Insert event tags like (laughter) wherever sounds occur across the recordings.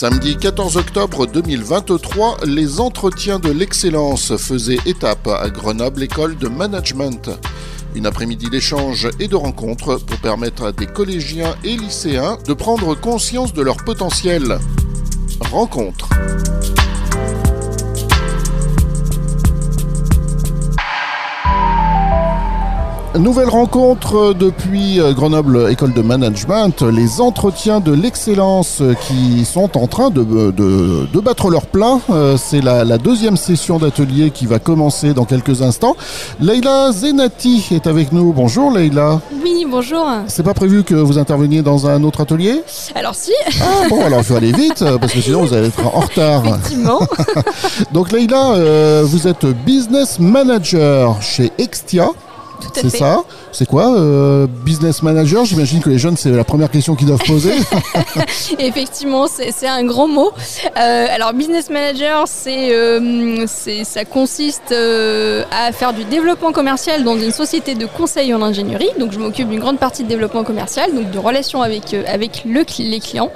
Samedi 14 octobre 2023, les entretiens de l'excellence faisaient étape à Grenoble École de Management. Une après-midi d'échanges et de rencontres pour permettre à des collégiens et lycéens de prendre conscience de leur potentiel. Rencontre. Nouvelle rencontre depuis euh, Grenoble École de Management, les entretiens de l'excellence qui sont en train de, de, battre leur plein. Euh, c'est la, deuxième session d'atelier qui va commencer dans quelques instants. Leïla Zenati est avec nous. Bonjour Leïla. Oui, bonjour. C'est pas prévu que vous interveniez dans un autre atelier? Alors si. Ah bon, alors il faut aller vite parce que sinon vous allez être en retard. Effectivement. (laughs) Donc Leïla, euh, vous êtes business manager chez Extia. C'est ça. C'est quoi euh, Business manager J'imagine que les jeunes, c'est la première question qu'ils doivent poser. (laughs) (laughs) Effectivement, c'est un grand mot. Euh, alors, business manager, c'est euh, ça consiste à faire du développement commercial dans une société de conseil en ingénierie. Donc, je m'occupe d'une grande partie de développement commercial, donc de relations avec, avec le, les clients.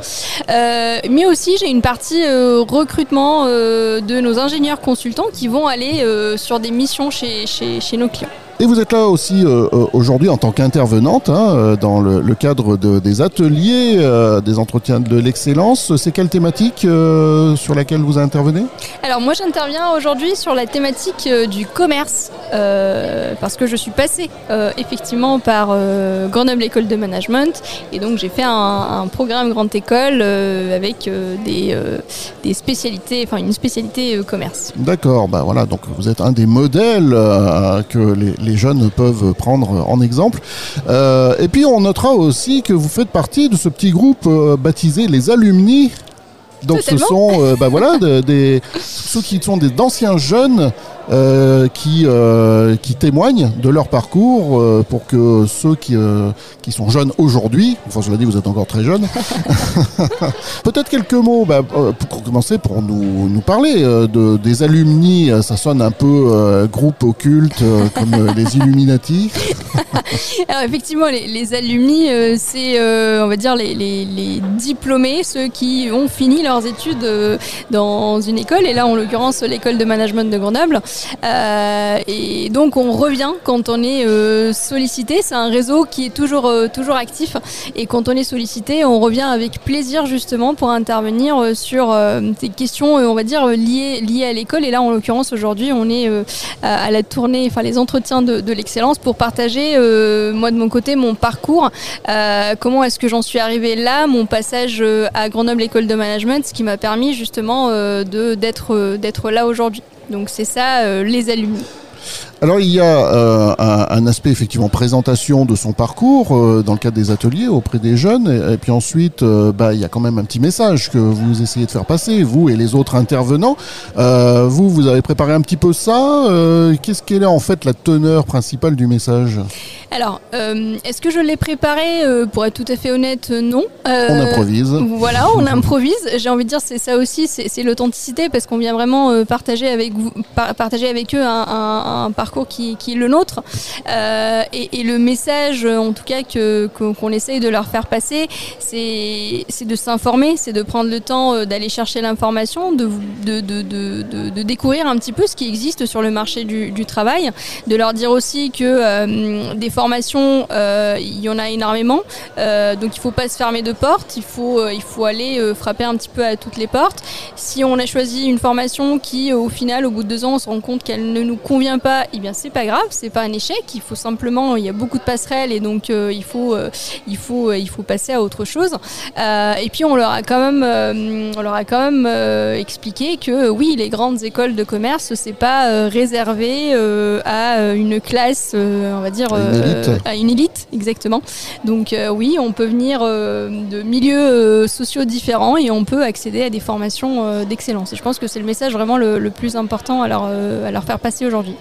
mais aussi, j'ai une partie recrutement de nos ingénieurs consultants qui vont aller sur des missions chez, chez, chez nos clients. Et vous êtes là aussi euh, euh, aujourd'hui en tant qu'intervenante hein, euh, dans le, cadre des ateliers, des entretiens de l'excellence. C'est quelle thématique sur laquelle vous intervenez? Alors moi j'interviens aujourd'hui sur la thématique du commerce parce que je suis passée effectivement par Grenoble École de Management et donc j'ai fait un, programme Grande École avec des, des, spécialités, enfin une spécialité commerce. D'accord, bah voilà, donc vous êtes un des modèles que les les jeunes peuvent prendre en exemple. Euh, et puis on notera aussi que vous faites partie de ce petit groupe euh, baptisé les alumni. Donc ce sont euh, bah voilà, (laughs) des, ceux qui sont des d'anciens jeunes euh, qui, euh, qui témoignent de leur parcours euh, pour que ceux qui, qui sont jeunes aujourd'hui, enfin je l'ai dit, vous êtes encore très jeunes, (laughs) peut-être quelques mots bah, pour commencer pour nous, nous parler de, des alumni, ça sonne un peu groupe occulte comme les Illuminati. (laughs) Alors effectivement, les, les alumni, c'est on va dire les, les, les, diplômés, ceux qui ont fini leurs études dans une école, et là en l'occurrence l'école de management de Grenoble. Euh, et donc on revient quand on est euh, sollicité. C'est un réseau qui est toujours, euh, toujours actif. Et quand on est sollicité, on revient avec plaisir justement pour intervenir sur des questions, on va dire, liées, liées à l'école. Et là, en l'occurrence, aujourd'hui, on est à la tournée, enfin les entretiens de, l'excellence pour partager, moi de mon côté, mon parcours. comment est-ce que j'en suis arrivée là, mon passage à Grenoble École de Management, ce qui m'a permis justement d'être d'être là aujourd'hui. Donc c'est ça, euh, les alumni. Alors il y a euh, un, aspect effectivement présentation de son parcours euh, dans le cadre des ateliers auprès des jeunes et, puis ensuite bah, il y a quand même un petit message que vous essayez de faire passer vous et les autres intervenants. vous vous avez préparé un petit peu ça. Qu'est-ce qu'elle est en fait la teneur principale du message? Alors, euh, est-ce que je l'ai préparé euh, Pour être tout à fait honnête, euh, non. on improvise. Voilà, on (laughs) improvise. J'ai envie de dire, c'est ça aussi, c'est l'authenticité, parce qu'on vient vraiment partager avec vous, partager avec eux un, parcours qui, est le nôtre. Et, le message, en tout cas, que qu'on essaye de leur faire passer, c'est de s'informer, c'est de prendre le temps d'aller chercher l'information, de de, de, de, découvrir un petit peu ce qui existe sur le marché du, travail, de leur dire aussi que des formation, euh, il y en a énormément. Euh, donc il faut pas se fermer de porte, il faut, euh, il faut aller frapper un petit peu à toutes les portes. Si on a choisi une formation qui, au final, au bout de deux ans, on se rend compte qu'elle ne nous convient pas, eh bien c'est pas grave, c'est pas un échec. Il faut simplement, il y a beaucoup de passerelles et donc il, faut, il, faut, il faut passer à autre chose. et puis on leur a quand même, on leur a quand même expliqué que oui, les grandes écoles de commerce, c'est pas réservé à une classe, on va dire, euh, à une élite, exactement. Donc euh, oui, on peut venir euh, de milieux sociaux différents et on peut accéder à des formations d'excellence. Et je pense que c'est le message vraiment le, plus important à leur, à leur faire passer aujourd'hui.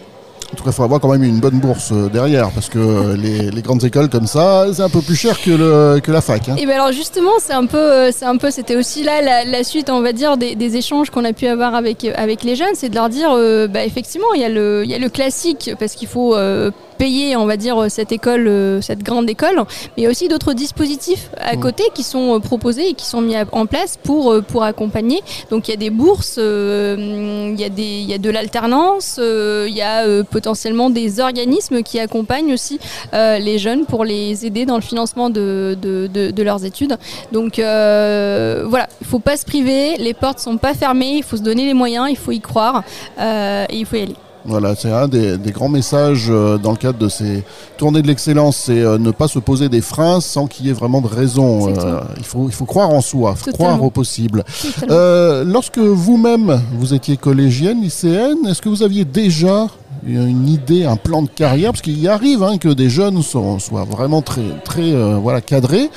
En tout cas, il faut avoir quand même une bonne bourse euh, derrière, parce que (laughs) les, les grandes écoles comme ça, c'est un peu plus cher que, le, que la fac. Hein. Et bien alors justement, c'est un peu, c'est un peu, c'était aussi là la, la, suite, on va dire, des, des échanges qu'on a pu avoir avec avec les jeunes, c'est de leur dire, euh, bah, effectivement, il y a le, il y a le classique, parce qu'il faut euh, payer, on va dire, cette école, euh, cette grande école, mais il y a aussi d'autres dispositifs à côté qui sont euh, proposés et qui sont mis en place pour, euh, pour accompagner. Donc il y a des bourses, il y, a des, il y a de l'alternance, il y a potentiellement des organismes qui accompagnent aussi les jeunes pour les aider dans le financement de, de, de, leurs études. Donc voilà, il ne faut pas se priver, les portes ne sont pas fermées, il faut se donner les moyens, il faut y croire et il faut y aller. Voilà, c'est un des, grands messages euh, dans le cadre de ces tournées de l'excellence, c'est euh, ne pas se poser des freins sans qu'il y ait vraiment de raison. Euh, il, faut, il faut croire en soi, croire au possible. lorsque vous-même, vous étiez collégienne, lycéenne, est-ce que vous aviez déjà une idée, un plan de carrière? Parce qu'il y arrive hein, que des jeunes soient, soient vraiment très, très voilà, cadrés.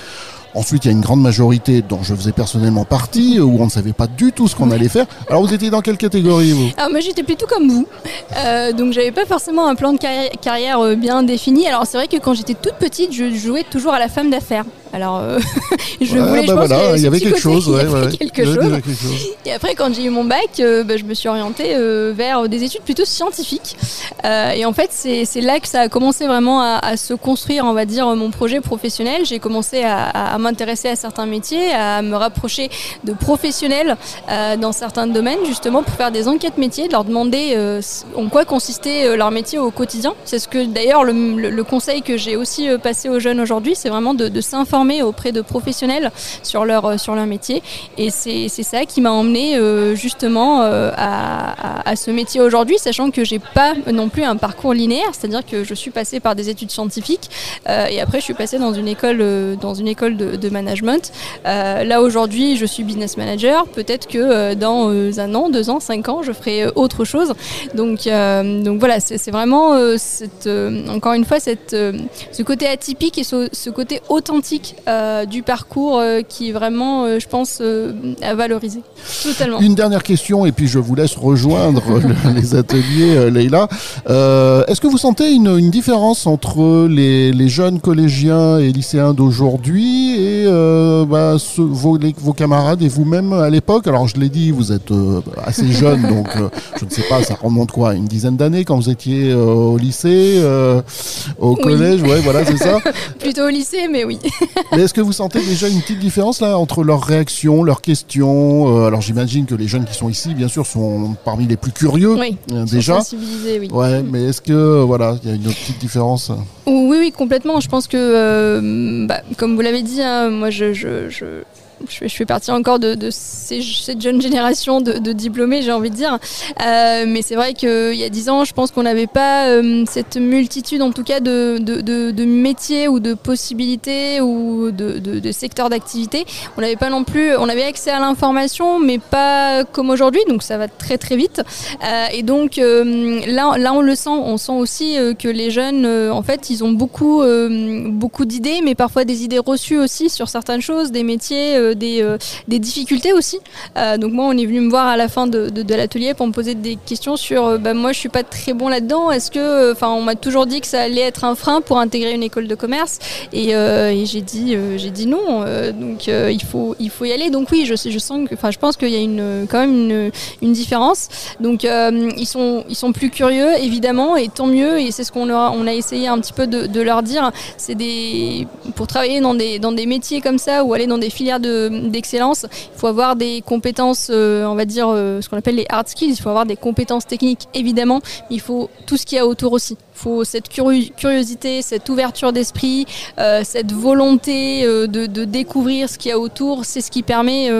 Ensuite, il y a une grande majorité dont je faisais personnellement partie, où on ne savait pas du tout ce qu'on allait faire. Alors, vous étiez dans quelle catégorie, vous? Alors, moi, j'étais plutôt comme vous. Euh, donc, j'avais pas forcément un plan de carrière euh, bien défini. Alors, c'est vrai que quand j'étais toute petite, je jouais toujours à la femme d'affaires. Alors, euh, (laughs) je voulais, je bah pense il y avait quelque chose. quelque, chose. Et après, quand j'ai eu mon bac, euh, bah, je me suis orientée euh, vers des études plutôt scientifiques. et en fait, c'est là que ça a commencé vraiment à, se construire, on va dire, mon projet professionnel. J'ai commencé à, m'intéresser à certains métiers, à me rapprocher de professionnels dans certains domaines, justement, pour faire des enquêtes métiers, de leur demander en quoi consistait leur métier au quotidien. C'est ce que, d'ailleurs, le, conseil que j'ai aussi passé aux jeunes aujourd'hui, c'est vraiment de, de s'informer auprès de professionnels sur leur, euh, sur leur métier. Et c'est ça qui m'a emmené euh, justement euh, à, à, ce métier aujourd'hui, sachant que j'ai pas non plus un parcours linéaire, c'est-à-dire que je suis passée par des études scientifiques et après je suis passée dans une école, dans une école de, management. là aujourd'hui, je suis business manager. Peut-être que dans un an, deux ans, cinq ans, je ferai autre chose. Donc, donc voilà, c'est vraiment cette, encore une fois cette, ce côté atypique et ce côté authentique euh, du parcours euh, qui est vraiment, euh, je pense, à valoriser. Totalement. Une dernière question et puis je vous laisse rejoindre (laughs) les ateliers, Leïla. Est-ce que vous sentez une, différence entre les, jeunes collégiens et lycéens d'aujourd'hui et bah, vos, vos, camarades et vous-même à l'époque? Alors je l'ai dit, vous êtes assez jeune, (laughs) donc je ne sais pas, ça remonte quoi, une dizaine d'années quand vous étiez au lycée, au collège, ouais, voilà, c'est ça. (laughs) Plutôt au lycée, mais oui. Mais est-ce que vous sentez déjà une petite différence là entre leurs réactions, leurs questions euh, Alors j'imagine que les jeunes qui sont ici, bien sûr, sont parmi les plus curieux oui, euh, déjà. Sensibilisés, oui. Ouais, mais est-ce que voilà, il y a une petite différence? Oui, oui, complètement. Je pense que, euh, bah, comme vous l'avez dit, hein, moi je, je, je je, fais partie encore de, cette jeune génération de, diplômés, j'ai envie de dire. Euh, mais c'est vrai qu'il y a dix ans, je pense qu'on n'avait pas euh, cette multitude, en tout cas, de, métiers ou de possibilités ou de, secteurs d'activité. On n'avait pas non plus, on avait accès à l'information, mais pas comme aujourd'hui, donc ça va très très vite. Et donc là, là, on le sent, on sent aussi que les jeunes, en fait, ils ont beaucoup, beaucoup d'idées, mais parfois des idées reçues aussi sur certaines choses, des métiers euh, euh, des, difficultés aussi. Euh, donc moi, on est venu me voir à la fin de, l'atelier pour me poser des questions sur, bah, moi, je suis pas très bon là-dedans. Est-ce que, enfin, on m'a toujours dit que ça allait être un frein pour intégrer une école de commerce, et, j'ai dit, j'ai dit non. donc il faut, il faut y aller. Donc oui, je, sens que, enfin, je pense qu'il y a une, quand même une, différence. Donc ils sont, ils sont plus curieux, évidemment, et tant mieux. Et c'est ce qu'on a, on a essayé un petit peu de, de leur dire. C'est des, pour travailler dans des, dans des métiers comme ça ou aller dans des filières de d'excellence, il faut avoir des compétences, euh, on va dire euh, ce qu'on appelle les hard skills, il faut avoir des compétences techniques évidemment, mais il faut tout ce qu'il y a autour aussi. Il faut cette curiosité, cette ouverture d'esprit, euh, cette volonté de, découvrir ce qu'il y a autour, c'est ce qui permet,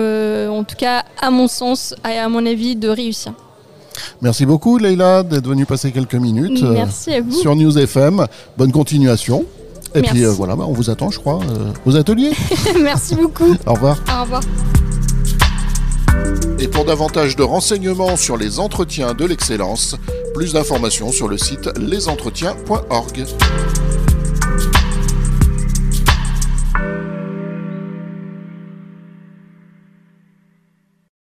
en tout cas à mon sens, et à mon avis, de réussir. Merci beaucoup Leïla d'être venue passer quelques minutes sur News FM. Bonne continuation. Et puis euh, voilà, bah, on vous attend, je crois, euh, aux ateliers. (laughs) Merci beaucoup. Au revoir. Au revoir. Et pour davantage de renseignements sur les entretiens de l'excellence, plus d'informations sur le site lesentretiens.org.